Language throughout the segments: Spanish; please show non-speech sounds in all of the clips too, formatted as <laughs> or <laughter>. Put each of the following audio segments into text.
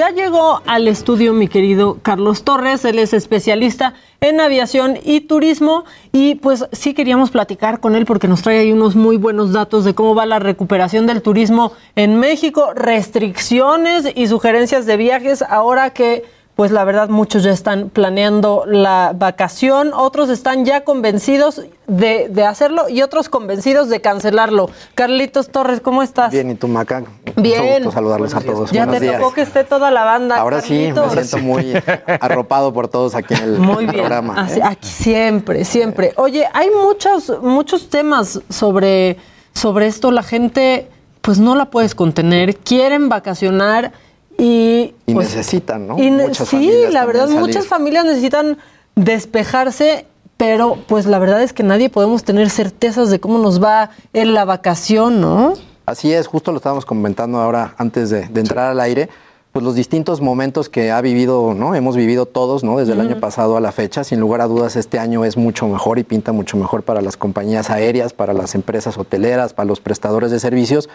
Ya llegó al estudio mi querido Carlos Torres, él es especialista en aviación y turismo y pues sí queríamos platicar con él porque nos trae ahí unos muy buenos datos de cómo va la recuperación del turismo en México, restricciones y sugerencias de viajes ahora que pues la verdad muchos ya están planeando la vacación, otros están ya convencidos de, de, hacerlo y otros convencidos de cancelarlo. Carlitos Torres, ¿cómo estás? Bien, ¿y tú, Maca? Bien. Mucho gusto saludarles a todos. Ya Buenos te días. tocó que esté toda la banda. Ahora sí, me siento muy <laughs> arropado por todos aquí en el Muy bien. programa. Así- ¿eh? aquí siempre, siempre. Oye, hay muchos, muchos temas sobre, sobre esto. La gente, pues no la puedes contener. Quieren vacacionar y. Y pues, necesitan, ¿no? y ne- Muchas sí, la verdad, salir. muchas familias necesitan despejarse. Pero, pues la verdad es que nadie podemos tener certezas de cómo nos va en la vacación, ¿no? Así es, justo lo estábamos comentando ahora antes de, de entrar al aire, pues los distintos momentos que ha vivido, ¿no? Hemos vivido todos, ¿no? Desde el año pasado a la fecha. Sin lugar a dudas, este año es mucho mejor y pinta mucho mejor para las compañías aéreas, para las empresas hoteleras, para los prestadores de servicios.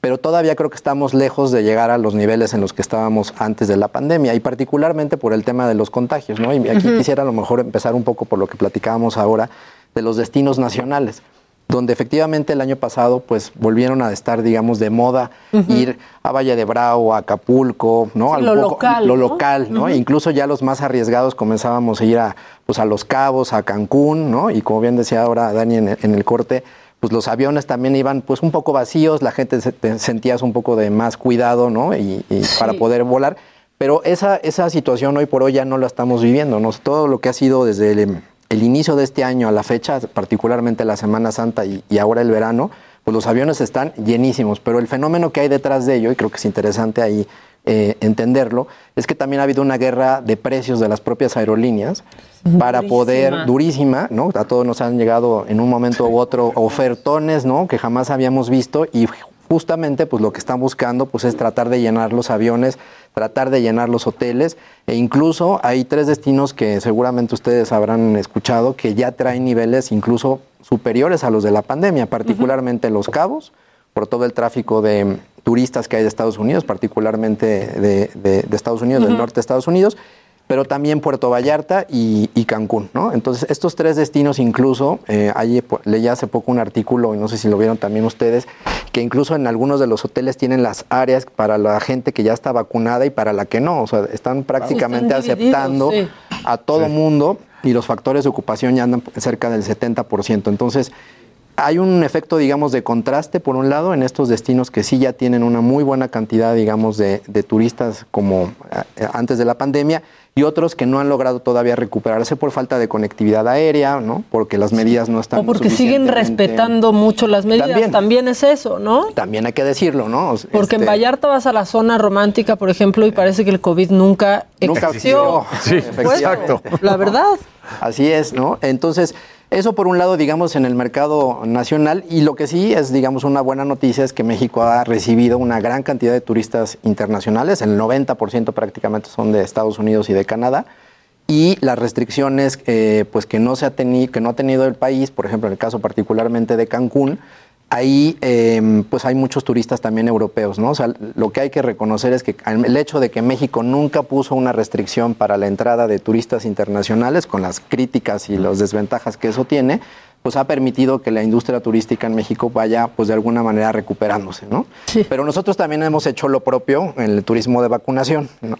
Pero todavía creo que estamos lejos de llegar a los niveles en los que estábamos antes de la pandemia y particularmente por el tema de los contagios, ¿no? Y aquí quisiera a lo mejor empezar un poco por lo que platicábamos ahora de los destinos nacionales donde efectivamente el año pasado pues volvieron a estar digamos de moda ir a Valle de Bravo, a Acapulco, ¿no? Al lo local, lo ¿no? local, ¿no? Incluso ya los más arriesgados comenzábamos a ir a pues a Los Cabos, a Cancún, ¿no? Y como bien decía ahora Dani en el, en el corte, pues los aviones también iban pues un poco vacíos, la gente se, te sentías un poco de más cuidado, ¿no? Y, y para poder volar. Pero esa, esa situación hoy por hoy ya no la estamos viviendo, ¿no? Todo lo que ha sido desde el, el inicio de este año a la fecha, particularmente la Semana Santa y, y ahora el verano, pues los aviones están llenísimos. Pero el fenómeno que hay detrás de ello, y creo que es interesante ahí eh, entenderlo, es que también ha habido una guerra de precios de las propias aerolíneas para poder, durísima, ¿no? A todos nos han llegado en un momento u otro ofertones, ¿no? Que jamás habíamos visto y justamente pues lo que están buscando pues es tratar de llenar los aviones, tratar de llenar los hoteles e incluso hay tres destinos que seguramente ustedes habrán escuchado que ya traen niveles incluso superiores a los de la pandemia, particularmente Los Cabos, por todo el tráfico de turistas que hay de Estados Unidos, particularmente de, de- de Estados Unidos, del norte de Estados Unidos, pero también Puerto Vallarta y, y Cancún, ¿no? Entonces, estos tres destinos incluso, eh, ahí leí hace poco un artículo, y no sé si lo vieron también ustedes, que incluso en algunos de los hoteles tienen las áreas para la gente que ya está vacunada y para la que no, o sea, están prácticamente Están aceptando sí. a todo mundo y los factores de ocupación ya andan cerca del 70%. Entonces, hay un efecto, digamos, de contraste, por un lado, en estos destinos que sí ya tienen una muy buena cantidad, digamos, de, de turistas como eh, antes de la pandemia, y otros que no han logrado todavía recuperarse por falta de conectividad aérea, ¿no? Porque las medidas no están O porque siguen respetando mucho las medidas. También. También, es eso, ¿no? También hay que decirlo, ¿no? Porque en Este, Vallarta vas a la zona romántica, por ejemplo, y parece que el COVID nunca, Nunca existió. existió. Sí, exacto. La verdad. Así es, ¿no? Entonces, eso por un lado, digamos, en el mercado nacional y lo que sí es, digamos, una buena noticia es que México ha recibido una gran cantidad de turistas internacionales, el 90% prácticamente son de Estados Unidos y de Canadá. Y las restricciones eh, pues que no se ha que no ha tenido el país, por ejemplo, en el caso particularmente de Cancún, ahí eh, pues hay muchos turistas también europeos, ¿no? O sea, lo que hay que reconocer es que el hecho de que México nunca puso una restricción para la entrada de turistas internacionales, con las críticas y las desventajas que eso tiene, pues ha permitido que la industria turística en México vaya pues de alguna manera recuperándose, ¿no? Sí. Pero nosotros también hemos hecho lo propio en el turismo de vacunación, ¿no?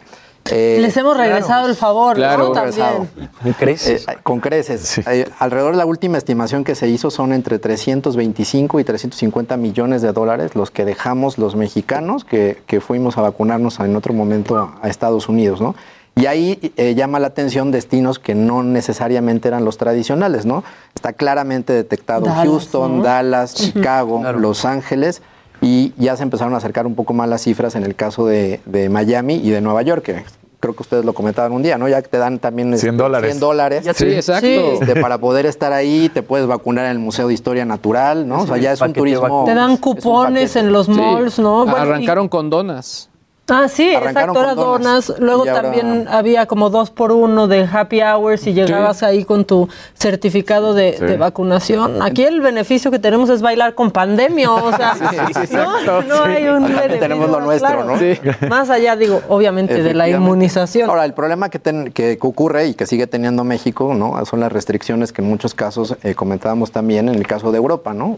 Eh, Les hemos regresado el favor, Claro, ¿no? regresado. También. ¿Me crees? Eh, con creces. Eh, alrededor de la última estimación que se hizo son entre 325 y 350 millones de dólares los que dejamos los mexicanos que, que fuimos a vacunarnos en otro momento a Estados Unidos, ¿no? Y ahí eh, llama la atención destinos que no necesariamente eran los tradicionales, ¿no? Está claramente detectado Dallas, Houston, ¿no? Dallas, Chicago, Los Ángeles, y ya se empezaron a acercar un poco más las cifras en el caso de, de Miami y de Nueva York, que creo que ustedes lo comentaban un día, ¿no? Ya que te dan también 100 dólares. 100 dólares. Sí, exacto. Sí. Este, para poder estar ahí, te puedes vacunar en el Museo de Historia Natural, ¿no? o sea, ya es un turismo. Te dan cupones en los Sí. malls, ¿no? Bueno, y- Arrancaron con donas. Ah, sí, Arrancaron exacto, donas. donas. Luego ahora- también había como dos por uno de happy hours y llegabas ahí con tu certificado de, Sí. de vacunación. Aquí el beneficio que tenemos es bailar con pandemia, o sea, <laughs> no, no hay un beneficio tenemos lo más nuestro, claro. ¿no? Sí. Más allá, digo, obviamente, de la inmunización. Ahora, el problema que, ten- que ocurre y que sigue teniendo México, ¿no? Son las restricciones que en muchos casos eh, comentábamos también en el caso de Europa, ¿no?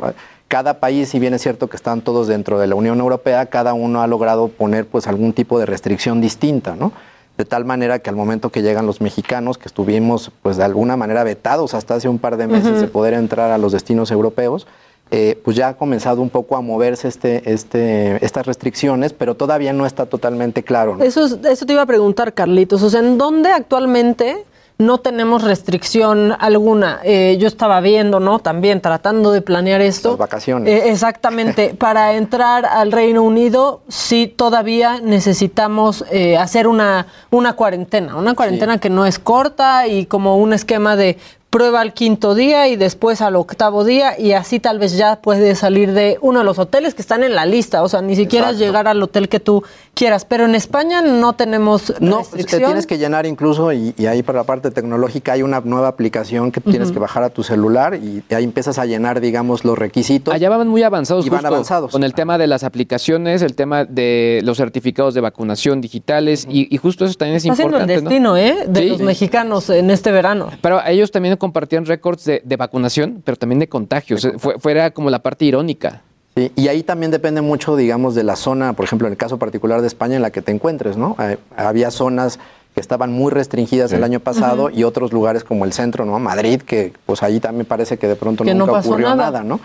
Cada país, si bien es cierto que están todos dentro de la Unión Europea, cada uno ha logrado poner pues algún tipo de restricción distinta, ¿no? De tal manera que al momento que llegan los mexicanos, que estuvimos pues de alguna manera vetados hasta hace un par de meses de poder entrar a los destinos europeos, eh, pues ya ha comenzado un poco a moverse este, este, estas restricciones, pero todavía no está totalmente claro. ¿no? Eso, es- eso te iba a preguntar, Carlitos. O sea, ¿en dónde actualmente no tenemos restricción alguna? Eh, yo estaba viendo, ¿no? También tratando de planear esto. Las vacaciones. Eh, exactamente. <laughs> Para entrar al Reino Unido, sí todavía necesitamos eh, hacer una, una cuarentena. Una cuarentena que no es corta y como un esquema de prueba al quinto día y después al octavo día y así tal vez ya puedes salir de uno de los hoteles que están en la lista, o sea, ni siquiera Exacto. llegar al hotel que tú quieras, pero en España no tenemos No, pues, te tienes que llenar incluso, y, y ahí para la parte tecnológica hay una nueva aplicación que tienes que bajar a tu celular y ahí empiezas a llenar, digamos, los requisitos. Allá van muy avanzados, Y van justo avanzados. con el tema de las aplicaciones, el tema de los certificados de vacunación digitales y, y justo eso también es Está siendo el importante. ¿no? destino, ¿eh? De Sí. los mexicanos en este verano. Pero ellos también compartían récords de, de vacunación, pero también de contagios. Fue, fuera como la parte irónica. Sí, y ahí también depende mucho, digamos, de la zona, por ejemplo, en el caso particular de España, en la que te encuentres, ¿no? Eh, había zonas que estaban muy restringidas el año pasado y otros lugares como el centro, ¿no? Madrid, que pues ahí también parece que de pronto Que nunca ocurrió nada. nada, ¿no?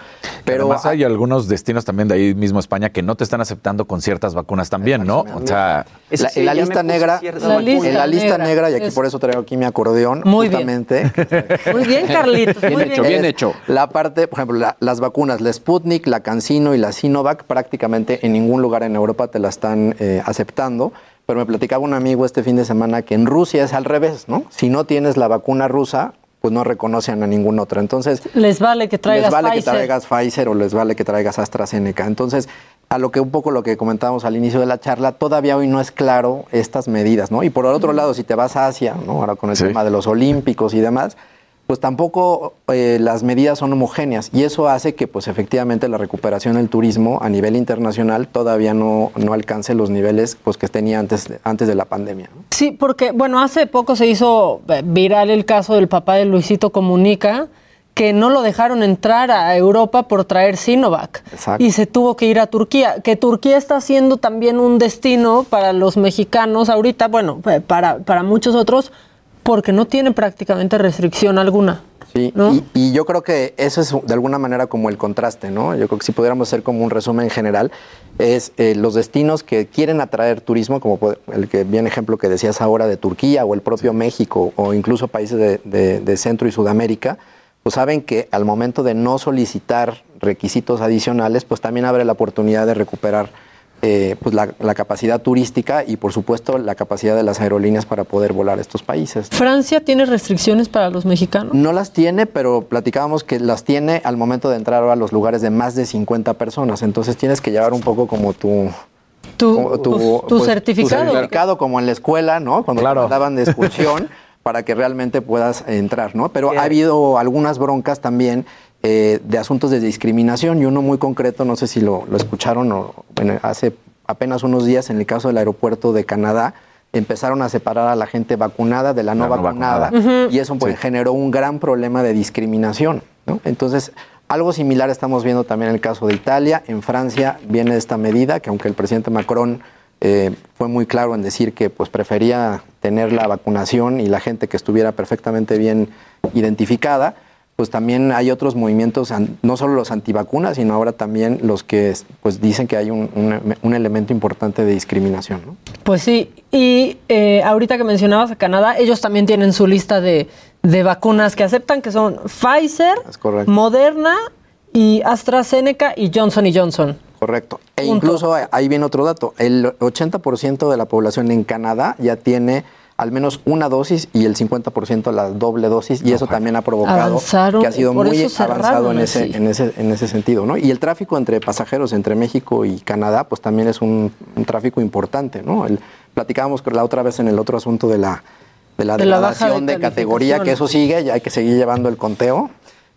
Pero además hay algunos destinos también de ahí mismo España que no te están aceptando con ciertas vacunas también, ¿no? O sea, Eso La- sí, en la lista negra, La lista en la lista negra, negra, y aquí es- por eso traigo aquí mi acordeón, Muy bien. justamente. <laughs> Muy bien, Carlitos. <laughs> Bien muy hecho, bien. bien hecho. La parte, por ejemplo, la- las vacunas, la Sputnik, la CanSino y la Sinovac, prácticamente en ningún lugar en Europa te la están eh, aceptando. Pero me platicaba un amigo este fin de semana que en Rusia es al revés, ¿no? Si no tienes la vacuna rusa, pues no reconocen a ningún otro. Entonces, Les vale que traigas les vale Pfizer. que traigas Pfizer o les vale que traigas AstraZeneca. Entonces, a lo que un poco lo que comentábamos al inicio de la charla, todavía hoy no es claro estas medidas, ¿no? Y por el otro lado, si te vas a Asia, ¿no? Ahora con el Sí. tema de los olímpicos y demás, pues tampoco eh, las medidas son homogéneas y eso hace que pues efectivamente la recuperación del turismo a nivel internacional todavía no, no alcance los niveles pues que tenía antes, de- antes de la pandemia. ¿no? Sí, porque, bueno, hace poco se hizo eh, viral el caso del papá de Luisito Comunica, que no lo dejaron entrar a Europa por traer Sinovac. Exacto. Y se tuvo que ir a Turquía, que Turquía está siendo también un destino para los mexicanos ahorita, bueno, eh, para, para muchos otros, porque no tiene prácticamente restricción alguna. Sí, ¿no? y, y yo creo que eso es de alguna manera como el contraste, ¿no? Yo creo que si pudiéramos hacer como un resumen general, es eh, los destinos que quieren atraer turismo, como puede- el que bien ejemplo que decías ahora de Turquía o el propio México o incluso países de, de- de Centro y Sudamérica, pues saben que al momento de no solicitar requisitos adicionales, pues también abre la oportunidad de recuperar eh, pues la, la capacidad turística y por supuesto la capacidad de las aerolíneas para poder volar a estos países. ¿Francia tiene restricciones para los mexicanos? No las tiene, pero platicábamos que las tiene al momento de entrar a los lugares de más de 50 personas. Entonces tienes que llevar un poco como tu... Tu, como tu- tu pues, certificado. Tu certificado como en la escuela, ¿no? Cuando Claro. te mandaban de <laughs> excursión para que realmente puedas entrar, ¿no? Pero ha habido algunas broncas también eh, de asuntos de discriminación y uno muy concreto, no sé si lo, lo escucharon o, bueno, hace apenas unos días en el caso del aeropuerto de Canadá, empezaron a separar a la gente vacunada de la no La no vacunada, vacunada. y eso pues, generó un gran problema de discriminación. ¿no? Entonces, algo similar estamos viendo también en el caso de Italia. En Francia viene esta medida que aunque el presidente Macron eh, fue muy claro en decir que pues, prefería tener la vacunación y la gente que estuviera perfectamente bien identificada, pues también hay otros movimientos, no solo los antivacunas, sino ahora también los que pues, dicen que hay un, un- un elemento importante de discriminación. ¿no? Pues sí, y eh, ahorita que mencionabas a Canadá, ellos también tienen su lista de, de vacunas que aceptan, que son Pfizer. Moderna y AstraZeneca y Johnson y Johnson. Correcto. E Punto. incluso ahí viene otro dato. El 80% de la población en Canadá ya tiene al menos una dosis y el 50% la doble dosis y eso también ha provocado Avanzaron, que ha sido muy avanzado en ese, en, ese, en ese sentido. ¿no? Y el tráfico entre pasajeros entre México y Canadá pues también es un, un tráfico importante. ¿no? El, platicábamos la otra vez en el otro asunto de la, de la De la degradación de de, categoría, que eso sigue, ya hay que seguir llevando el conteo.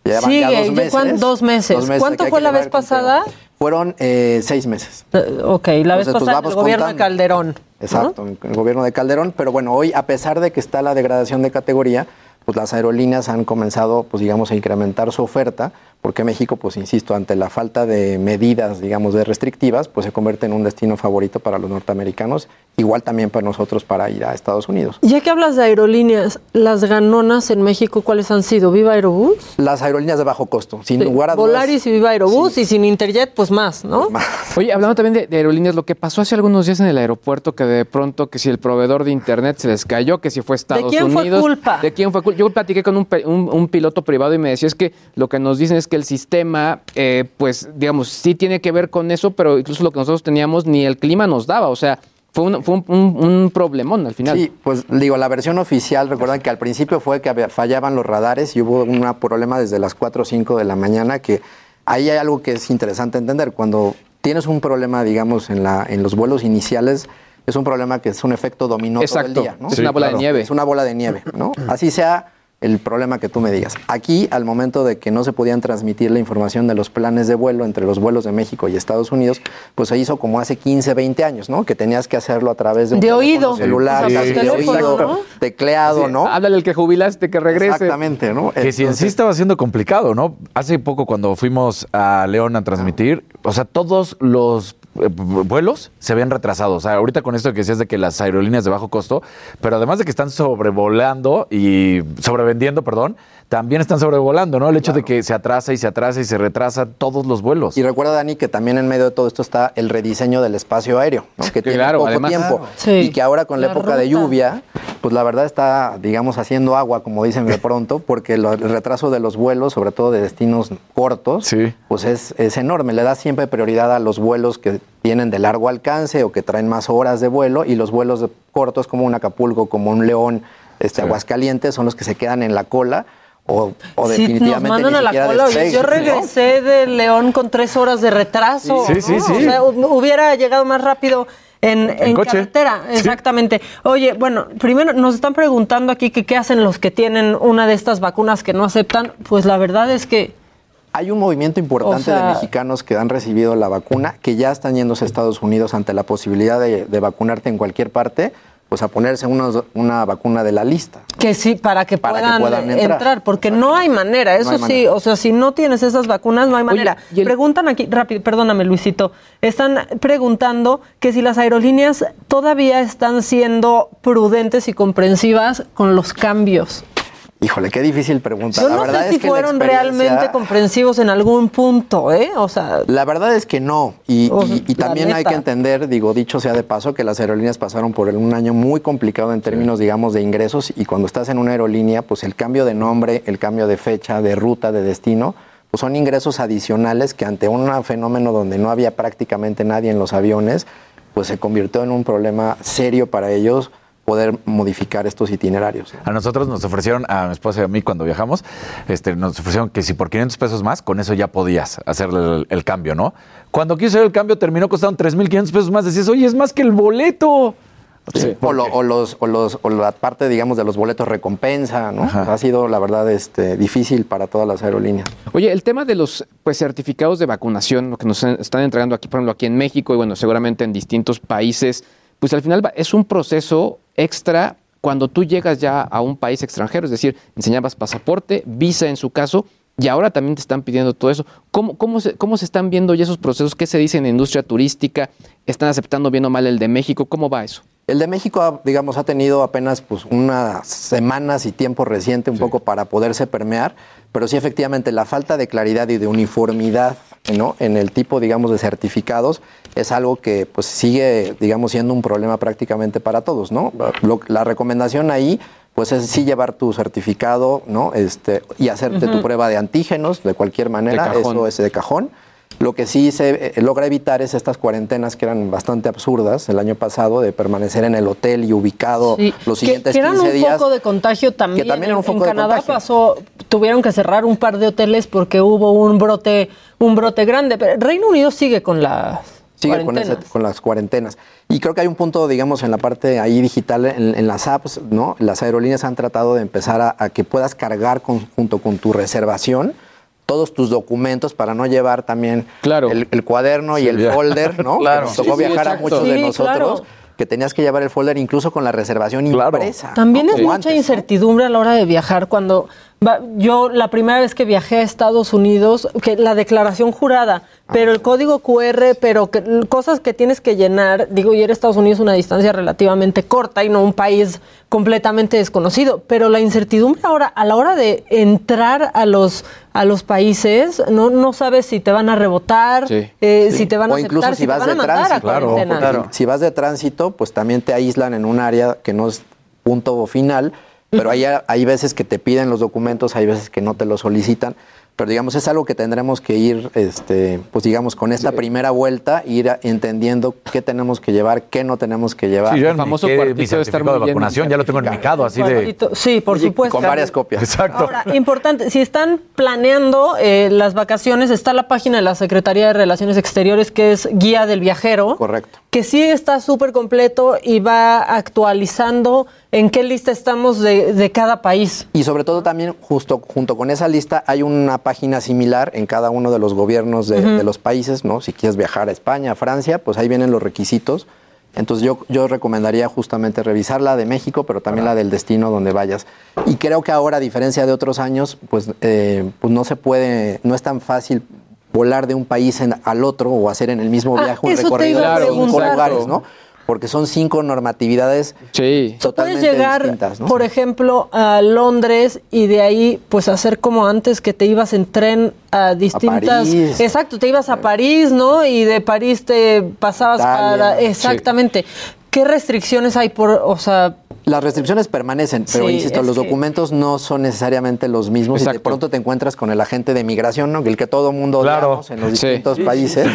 Ya dos ¿ya meses. dos meses. ¿Cuánto fue la vez conteo. Fueron eh, seis meses. Eh, Ok, la vez pues, pasada en el gobierno de. Calderón. Exacto, el gobierno de Calderón. Pero bueno, hoy, a pesar de que está la degradación de categoría, pues las aerolíneas han comenzado, pues digamos, a incrementar su oferta, porque México, pues insisto, ante la falta de medidas, digamos, de restrictivas, pues se convierte en un destino favorito para los norteamericanos, igual también para nosotros para ir a Estados Unidos. Ya que hablas de aerolíneas, las ganonas en México, ¿cuáles han sido? ¿Viva Aerobús? Las aerolíneas de bajo costo, sin Sí, lugar a dudas. Volaris y Viva Aerobús, y sin Interjet, pues más, ¿no? Oye, hablando también de, de aerolíneas, lo que pasó hace algunos días en el aeropuerto, que de pronto, que si el proveedor de internet se les cayó, que si fue Estados quién fue Unidos. culpa? ¿De quién fue culpa? Yo platiqué con un, un- un piloto privado y me decía es que lo que nos dicen es que el sistema, eh, pues, digamos, sí tiene que ver con eso, pero incluso lo que nosotros teníamos ni el clima nos daba. O sea, fue un, fue problemón al final. Sí, pues digo, la versión oficial, recuerdan que al principio fue que fallaban los radares y hubo un problema desde las 4 o 5 de la mañana que ahí hay algo que es interesante entender. Cuando tienes un problema, digamos, en, la, en los vuelos iniciales, es un problema que es un efecto dominó Exacto. todo el día. ¿no? Es Sí, una bola claro. de nieve. Es una bola de nieve, ¿no? Así sea el problema que tú me digas. Aquí, al momento de que no se podían transmitir la información de los planes de vuelo entre los vuelos de México y Estados Unidos, pues se hizo como hace 15, 20 años, ¿no? Que tenías que hacerlo a través de un De teléfono oído. celular, Sí, de sí. oído, tecleado, Sí, ¿no? Háblale al que jubilaste, que regrese. Exactamente, ¿no? Que si en sí estaba siendo complicado, ¿no? Hace poco cuando fuimos a León a transmitir, o sea, todos los vuelos se ven retrasados. Ahorita con esto que decías de que las aerolíneas de bajo costo, pero además de que están sobrevolando y sobrevendiendo, perdón, también están sobrevolando, ¿no? El hecho de que se atrasa y se atrasa y se retrasa todos los vuelos. Y recuerda, Dani, que también en medio de todo esto está el rediseño del espacio aéreo, ¿no? <laughs> que tiene claro, poco además. tiempo. Claro. Sí. Y que ahora con la, La época de lluvia, pues la verdad está, digamos, haciendo agua, como dicen de pronto, porque lo- el retraso de los vuelos, sobre todo de destinos cortos, Sí. pues es, es enorme. Le da siempre prioridad a los vuelos que vienen de largo alcance o que traen más horas de vuelo y los vuelos de- cortos como un Acapulco, como un León, este, Aguascalientes, son los que se quedan en la cola. O, o Sí, nos definitivamente mandan ni a la cola. Yo ¿no? regresé de León con tres horas de retraso. Sí, sí, ¿no? sí. O sea, hu- hubiera llegado más rápido en, carretera. Sí. Exactamente. Oye, bueno, primero nos están preguntando aquí que qué hacen los que tienen una de estas vacunas que no aceptan. Pues la verdad es que Hay un movimiento importante O sea- de mexicanos que han recibido la vacuna, que ya están yéndose a Estados Unidos ante la posibilidad de, de vacunarte en cualquier parte, pues a ponerse unos- una vacuna de la lista. Que sí, para que, Para que puedan, puedan entrar. entrar. porque no hay manera, eso hay sí, o sea, si no tienes esas vacunas, no hay manera. el- Preguntan aquí, rápido, perdóname Luisito, están preguntando que si las aerolíneas todavía están siendo prudentes y comprensivas con los cambios. Híjole, qué difícil pregunta. Yo la no verdad sé es si que fueron experiencia- realmente comprensivos en algún punto, ¿eh? O sea, La verdad es que no. Y, también hay que entender, digo, dicho sea de paso, que las aerolíneas pasaron por un año muy complicado en términos, digamos, de ingresos. Y cuando estás en una aerolínea, pues el cambio de nombre, el cambio de fecha, de ruta, de destino, pues son ingresos adicionales que ante un fenómeno donde no había prácticamente nadie en los aviones, pues se convirtió en un problema serio para ellos poder modificar estos itinerarios. A nosotros nos ofrecieron, a mi esposa y a mí cuando viajamos, este, nos ofrecieron que si por 500 pesos más, con eso ya podías hacer el, el cambio, ¿no? Cuando quiso hacer el cambio terminó costando 3.500 pesos más. Decías, oye, es más que el boleto. Sí, O, lo- o los, o, los, o la parte, digamos, de los boletos recompensa, ¿no? Ajá. Ha sido, la verdad, este, difícil para todas las aerolíneas. Oye, el tema de los pues, certificados de vacunación, lo que nos están entregando aquí, por ejemplo, aquí en México y bueno, seguramente en distintos países, pues al final va- es un proceso extra cuando tú llegas ya a un país extranjero, es decir, enseñabas pasaporte, visa en su caso, y ahora también te están pidiendo todo eso. ¿Cómo, cómo, se, ¿Cómo se están viendo ya esos procesos? ¿Qué se dice en la industria turística? ¿Están aceptando bien o mal el de México? ¿Cómo va eso? El de México, ha- digamos, ha tenido apenas pues, unas semanas y tiempo reciente un poco para poderse permear, pero sí efectivamente la falta de claridad y de uniformidad ¿no? en el tipo, digamos, de certificados es algo que pues sigue, digamos, siendo un problema prácticamente para todos, ¿no? Lo- la recomendación ahí pues es sí llevar tu certificado, ¿no? Este, y hacerte tu prueba de antígenos de cualquier manera, eso es de cajón. Lo que sí se eh, logra evitar es estas cuarentenas que eran bastante absurdas el año pasado, de permanecer en el hotel y ubicado Sí, los que- siguientes que, eran 15 un días. foco de contagio también. Que también era un foco en de Canadá contagio. pasó, tuvieron que cerrar un par de hoteles porque hubo un brote, un brote grande. Pero Reino Unido sigue con las Sigue con, cuarentenas. ese- con las cuarentenas. Y creo que hay un punto, digamos, en la parte ahí digital, en, en las apps, ¿no? Las aerolíneas han tratado de empezar a, a que puedas cargar con- junto con tu reservación todos tus documentos para no llevar también Claro. el, el cuaderno y el ya. folder, ¿no? <laughs> Claro. Nos tocó Sí, sí, viajar a muchos de nosotros. claro. Que tenías que llevar el folder incluso con la reservación Claro. impresa. También ¿no? es Como mucha antes, ¿no? incertidumbre a la hora de viajar. Cuando yo la primera vez que viajé a Estados Unidos, que la declaración jurada, pero el código QR, pero que, cosas que tienes que llenar, digo, y era Estados Unidos una distancia relativamente corta y no un país completamente desconocido, pero la incertidumbre ahora a la hora de entrar a los a los países, no, no sabes si te van a rebotar, Sí. eh, si te van a o incluso aceptar, si si, te vas van a de a tránsito. Claro, claro. Si vas de tránsito, pues también te aíslan en un área que no es punto final, pero hay, hay veces que te piden los documentos, hay veces que no te los solicitan. Pero digamos, es algo que tendremos que ir, este, pues digamos, con esta primera vuelta, ir a- entendiendo qué tenemos que llevar, qué no tenemos que llevar. Sí, yo El famoso cuartito debe estar de bien vacunación ya lo tengo enmicado, así de... Sí, por Oye, supuesto. Con varias copias. Exacto. Ahora, importante, si están planeando eh, las vacaciones, está la página de la Secretaría de Relaciones Exteriores que es Guía del Viajero. Correcto. Que sí está súper completo y va actualizando en qué lista estamos de, de cada país. Y sobre todo también, justo junto con esa lista, hay una página similar en cada uno de los gobiernos de, de los países, ¿no? Si quieres viajar a España, a Francia, pues ahí vienen los requisitos. Entonces yo, yo recomendaría justamente revisar la de México, pero también la del destino donde vayas. Y creo que ahora, a diferencia de otros años, pues, eh, pues no se puede, no es tan fácil volar de un país en- al otro o hacer en el mismo Ah, viaje un recorrido a de cinco lugares, ¿no? Porque son cinco normatividades Sí. Puedes totalmente llegar, distintas, ¿no? por ejemplo, a Londres y de ahí, pues, hacer como antes que te ibas en tren a distintas. París. Exacto, te ibas a París, ¿no? Y de París te pasabas Italia, para. sí. ¿Qué restricciones hay por, o sea, Las restricciones permanecen, pero Sí, insisto, los que- documentos no son necesariamente los mismos y de Exacto. pronto te encuentras con el agente de migración, ¿no? El que todo mundo Claro. odiamos en los Sí. distintos países,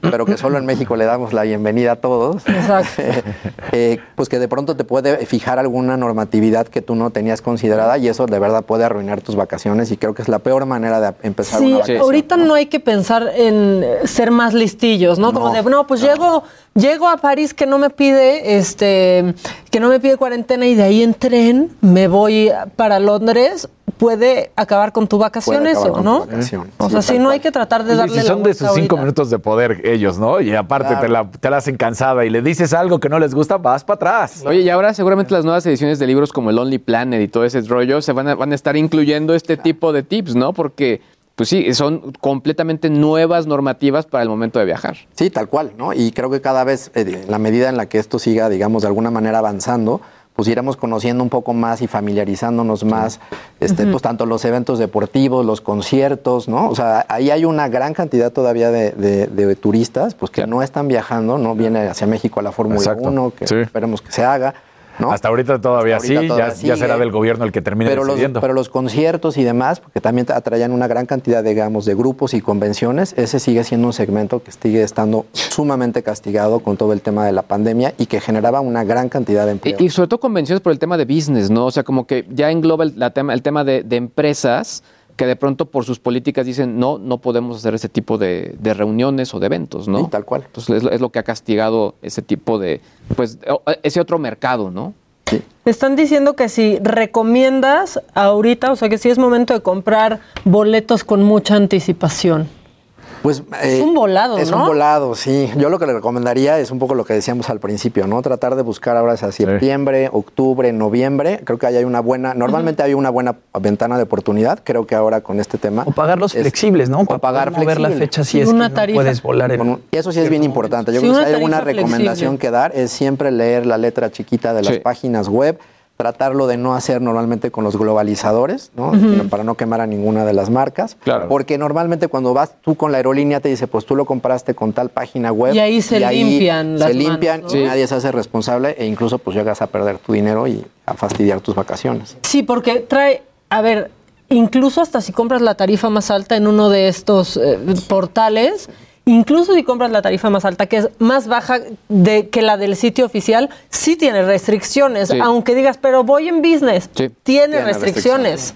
pero que solo en México le damos la bienvenida a todos. Exacto. <laughs> Eh, pues que de pronto te puede fijar alguna normatividad que tú no tenías considerada y eso de verdad puede arruinar tus vacaciones y creo que es la peor manera de empezar Sí, una vacación. ahorita ¿no? hay que pensar en ser más listillos, ¿no? Como de, no, pues llego, llego a París que no me pide, este, que no me pide cuarentena y de ahí en tren me voy para Londres, puede acabar con tu vacación eso, con tu ¿no? vacación, O sí, sea, sí, no cual. hay que tratar de darle si la son de sus cinco ahorita. minutos de poder ellos, ¿no? Y aparte Claro. te, la, te la hacen cansada y le dices algo que no les gusta, vas para atrás. Oye, y ahora seguramente las nuevas ediciones de libros como el Only Planet y todo ese rollo se van a, van a estar incluyendo este tipo de tips, ¿no? Porque, pues sí, son completamente nuevas normativas para el momento de viajar. Sí, tal cual, ¿no? Y creo que cada vez, eh, en la medida en la que esto siga, digamos, de alguna manera avanzando, pues iremos conociendo un poco más y familiarizándonos más, este, pues tanto los eventos deportivos, los conciertos, ¿no? O sea, ahí hay una gran cantidad todavía de, de- de turistas, pues que Claro. no están viajando, no viene hacia México a la Fórmula Exacto, 1, que sí. esperemos que se haga, ¿no? Hasta ahorita todavía Hasta ahorita sí, todavía ya, será del gobierno el que termine pero los, pero los conciertos y demás, porque también atraían una gran cantidad, digamos, de grupos y convenciones, ese sigue siendo un segmento que sigue estando sumamente castigado con todo el tema de la pandemia y que generaba una gran cantidad de empleo. Y, y sobre todo convenciones por el tema de business, ¿no? O sea, como que ya engloba el, la tema, el tema de, de empresas que de pronto por sus políticas dicen, no, no podemos hacer ese tipo de, de reuniones o de eventos, ¿no? Sí, tal cual. Entonces es, lo- es lo que ha castigado ese tipo de, pues, o- ese otro mercado, ¿no? Sí. Me están diciendo que si recomiendas ahorita, o sea, que si es momento de comprar boletos con mucha anticipación. Pues, Es un volado, Es ¿no? un volado, sí. Yo lo que le recomendaría es un poco lo que decíamos al principio, ¿no? Tratar de buscar ahora hacia septiembre, octubre, noviembre. Creo que ahí hay una buena, normalmente hay una buena ventana de oportunidad. Creo que ahora con este tema. O pagarlos es- flexibles, ¿no? O Para pagar mover la fecha si es una que no tarifa. puedes volar en Con un- y eso sí es bien importante. Yo creo que si hay alguna recomendación flexible. que dar es siempre leer la letra chiquita de las Sí. páginas web, tratarlo de no hacer normalmente con los globalizadores, ¿no? Para no quemar a ninguna de las marcas. Claro. Porque normalmente cuando vas tú con la aerolínea te dice, pues tú lo compraste con tal página web. Y ahí se limpian las Se limpian manos, y nadie se hace responsable e incluso pues llegas a perder tu dinero y a fastidiar tus vacaciones. Sí, porque trae, a ver, incluso hasta si compras la tarifa más alta en uno de estos eh, portales, incluso si compras la tarifa más alta, que es más baja de, que la del sitio oficial, sí tiene restricciones, Sí. aunque digas, pero voy en business, Sí. tiene, Tiene restricciones.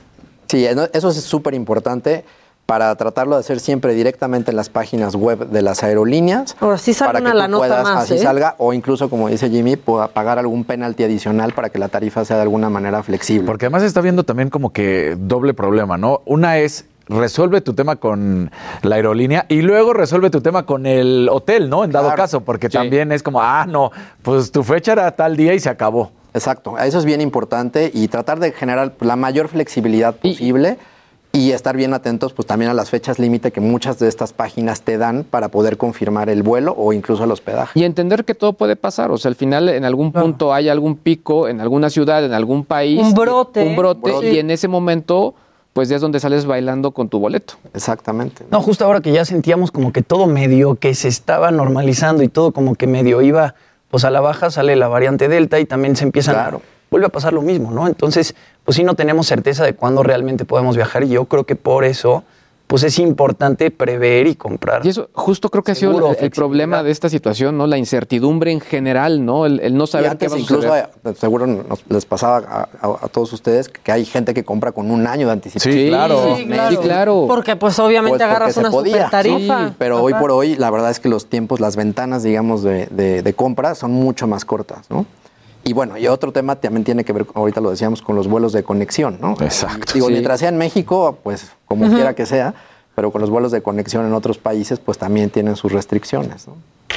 Sí, eso es súper importante para tratarlo de hacer siempre directamente en las páginas web de las aerolíneas. Ahora sí sale para una que la tú nota puedas, más, así ¿eh? salga, o incluso, como dice Jimmy, pueda pagar algún penalti adicional para que la tarifa sea de alguna manera flexible. Porque además está viendo también como que doble problema, ¿no? Una es resuelve tu tema con la aerolínea y luego resuelve tu tema con el hotel, ¿no? En dado Claro. caso, porque Sí. también es como, ah, no, pues tu fecha era tal día y se acabó. Exacto, eso es bien importante y tratar de generar la mayor flexibilidad posible y, estar bien atentos pues también a las fechas límite que muchas de estas páginas te dan para poder confirmar el vuelo o incluso el hospedaje. Y entender que todo puede pasar. O sea, al final en algún punto hay algún pico, en alguna ciudad, en algún país. Un brote. Un brote. Sí. Y en ese momento, pues ya es donde sales bailando con tu boleto. Exactamente. No, justo ahora que ya sentíamos como que todo medio que se estaba normalizando y todo como que medio iba pues a la baja, sale la variante Delta y también se empiezan Claro. a, vuelve a pasar lo mismo, ¿no? Entonces, pues sí no tenemos certeza de cuándo realmente podemos viajar y yo creo que por eso pues es importante prever y comprar. Y eso justo creo que ha sido el, problema de esta situación, ¿no? La incertidumbre en general, ¿no? El, el no Y saber qué va a incluso, suceder. eh, seguro nos- les pasaba a, a- a todos ustedes que hay gente que compra con un año de anticipación. Sí, claro. Sí, Sí, claro. Porque pues obviamente Pues agarras una podía, super tarifa. sí, Pero hoy por hoy, la verdad es que los tiempos, las ventanas, digamos, de, de- de compra son mucho más cortas, ¿no? Y bueno, y otro tema también tiene que ver, ahorita lo decíamos, con los vuelos de conexión, ¿no? Exacto. Digo, Sí. mientras sea en México, pues como quiera que sea, pero con los vuelos de conexión en otros países, pues también tienen sus restricciones, ¿no?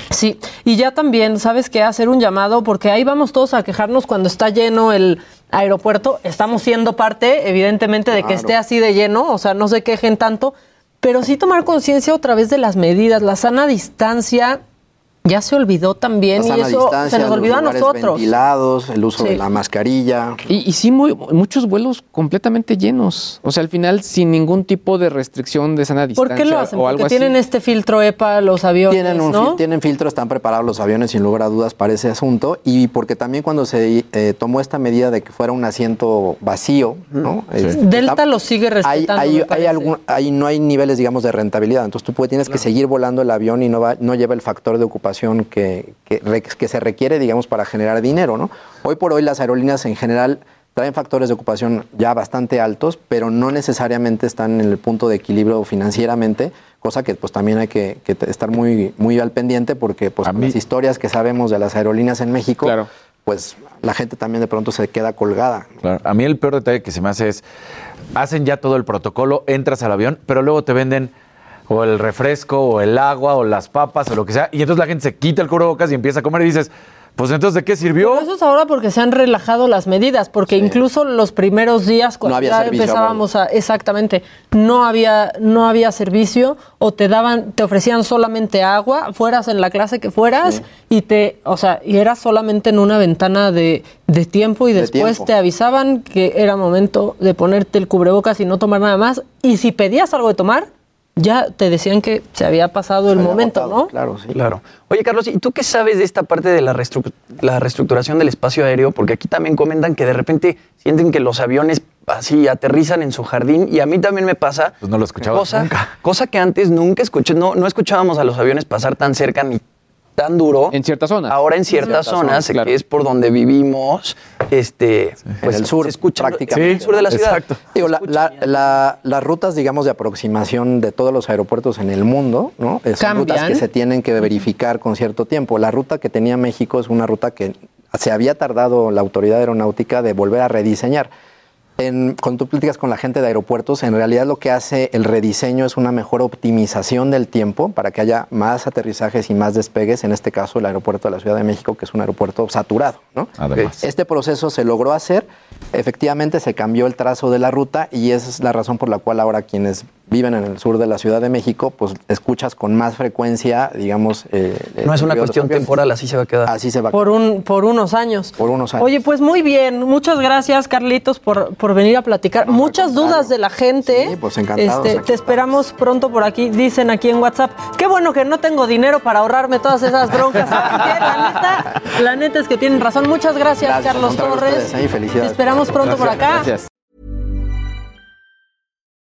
Sí, y ya también, ¿sabes qué? Hacer un llamado, porque ahí vamos todos a quejarnos cuando está lleno el aeropuerto. Estamos siendo parte, evidentemente, de que esté así de lleno, o sea, no se quejen tanto, pero sí tomar conciencia otra vez de las medidas, la sana distancia. Ya se olvidó también La y eso se nos los olvidó a nosotros. ventilados, el uso Sí. de la mascarilla. Y, y sí, muy, muchos vuelos completamente llenos. O sea, al final, sin ningún tipo de restricción de sana ¿Por distancia qué lo hacen? o algo Porque así. tienen este filtro EPA los aviones, Tienen, un ¿no? fil- tienen filtro, están preparados los aviones sin lugar a dudas para ese asunto y porque también cuando se eh, tomó esta medida de que fuera un asiento vacío, ¿no? Es- Delta está- lo sigue hay, respetando, hay- algún- hay- no hay niveles, digamos, de rentabilidad. Entonces tú puedes- tienes que seguir volando el avión y no, va, no lleva el factor de ocupación que, que, re- que se requiere, digamos, para generar dinero, ¿no? Hoy por hoy las aerolíneas en general traen factores de ocupación ya bastante altos, pero no necesariamente están en el punto de equilibrio financieramente, cosa que pues también hay que, estar muy, muy al pendiente porque pues A con mí- las historias que sabemos de las aerolíneas en México, Claro. pues la gente también de pronto se queda colgada. Claro. A mí el peor detalle que se me hace es, hacen ya todo el protocolo, entras al avión, pero luego te venden o el refresco, o el agua, o las papas, o lo que sea, y entonces la gente se quita el cubrebocas y empieza a comer y dices, pues entonces, ¿de qué sirvió? Pero eso es ahora porque se han relajado las medidas, porque incluso los primeros días cuando No había ya servicio empezábamos a exactamente, no había no había servicio o te daban te ofrecían solamente agua, fueras en la clase que fueras y te, o sea, y era solamente en una ventana de, de tiempo y De después tiempo. te avisaban que era momento de ponerte el cubrebocas y no tomar nada más y si pedías algo de tomar ya te decían que se había pasado el había momento, agotado, ¿no? Claro, sí. Claro. Oye, Carlos, ¿y tú qué sabes de esta parte de la, restru- la reestructuración del espacio aéreo? Porque aquí también comentan que de repente sienten que los aviones así aterrizan en su jardín y a mí también me pasa. Pues no lo escuchaba cosa, nunca. Cosa que antes nunca escuché, no, no escuchábamos a los aviones pasar tan cerca ni tan duro. En ciertas zonas. Ahora en ciertas ciertas zonas, zonas, claro. que es por donde vivimos, este, pues En el sur, se escucha prácticamente. en el sur de la ciudad. Exacto. Digo, la- la- la- las rutas, digamos, de aproximación de todos los aeropuertos en el mundo, ¿no? Son rutas que se tienen que verificar con cierto tiempo. La ruta que tenía México es una ruta que se había tardado la autoridad aeronáutica de volver a rediseñar. En, cuando tú platicas con la gente de aeropuertos, en realidad lo que hace el rediseño es una mejor optimización del tiempo para que haya más aterrizajes y más despegues, en este caso el aeropuerto de la Ciudad de México, que es un aeropuerto saturado, ¿no? Además. Este proceso se logró hacer, efectivamente se cambió el trazo de la ruta y esa es la razón por la cual ahora quienes viven en el sur de la Ciudad de México, pues escuchas con más frecuencia, digamos... eh, No es una cuestión temporal, así se va a quedar. Así se va. Por, un, por unos años. Por unos años. Oye, pues muy bien. Muchas gracias, Carlitos, por, por venir a platicar. No, Muchas dudas de la gente. Sí, pues encantados, Este, te esperamos pronto por aquí. Dicen aquí en WhatsApp. Qué bueno que no tengo dinero para ahorrarme todas esas broncas. <laughs> la, neta, la neta es que tienen razón. Muchas gracias, Carlos Torres. ustedes, ¿eh? Felicidades. Te esperamos pronto por acá. Gracias.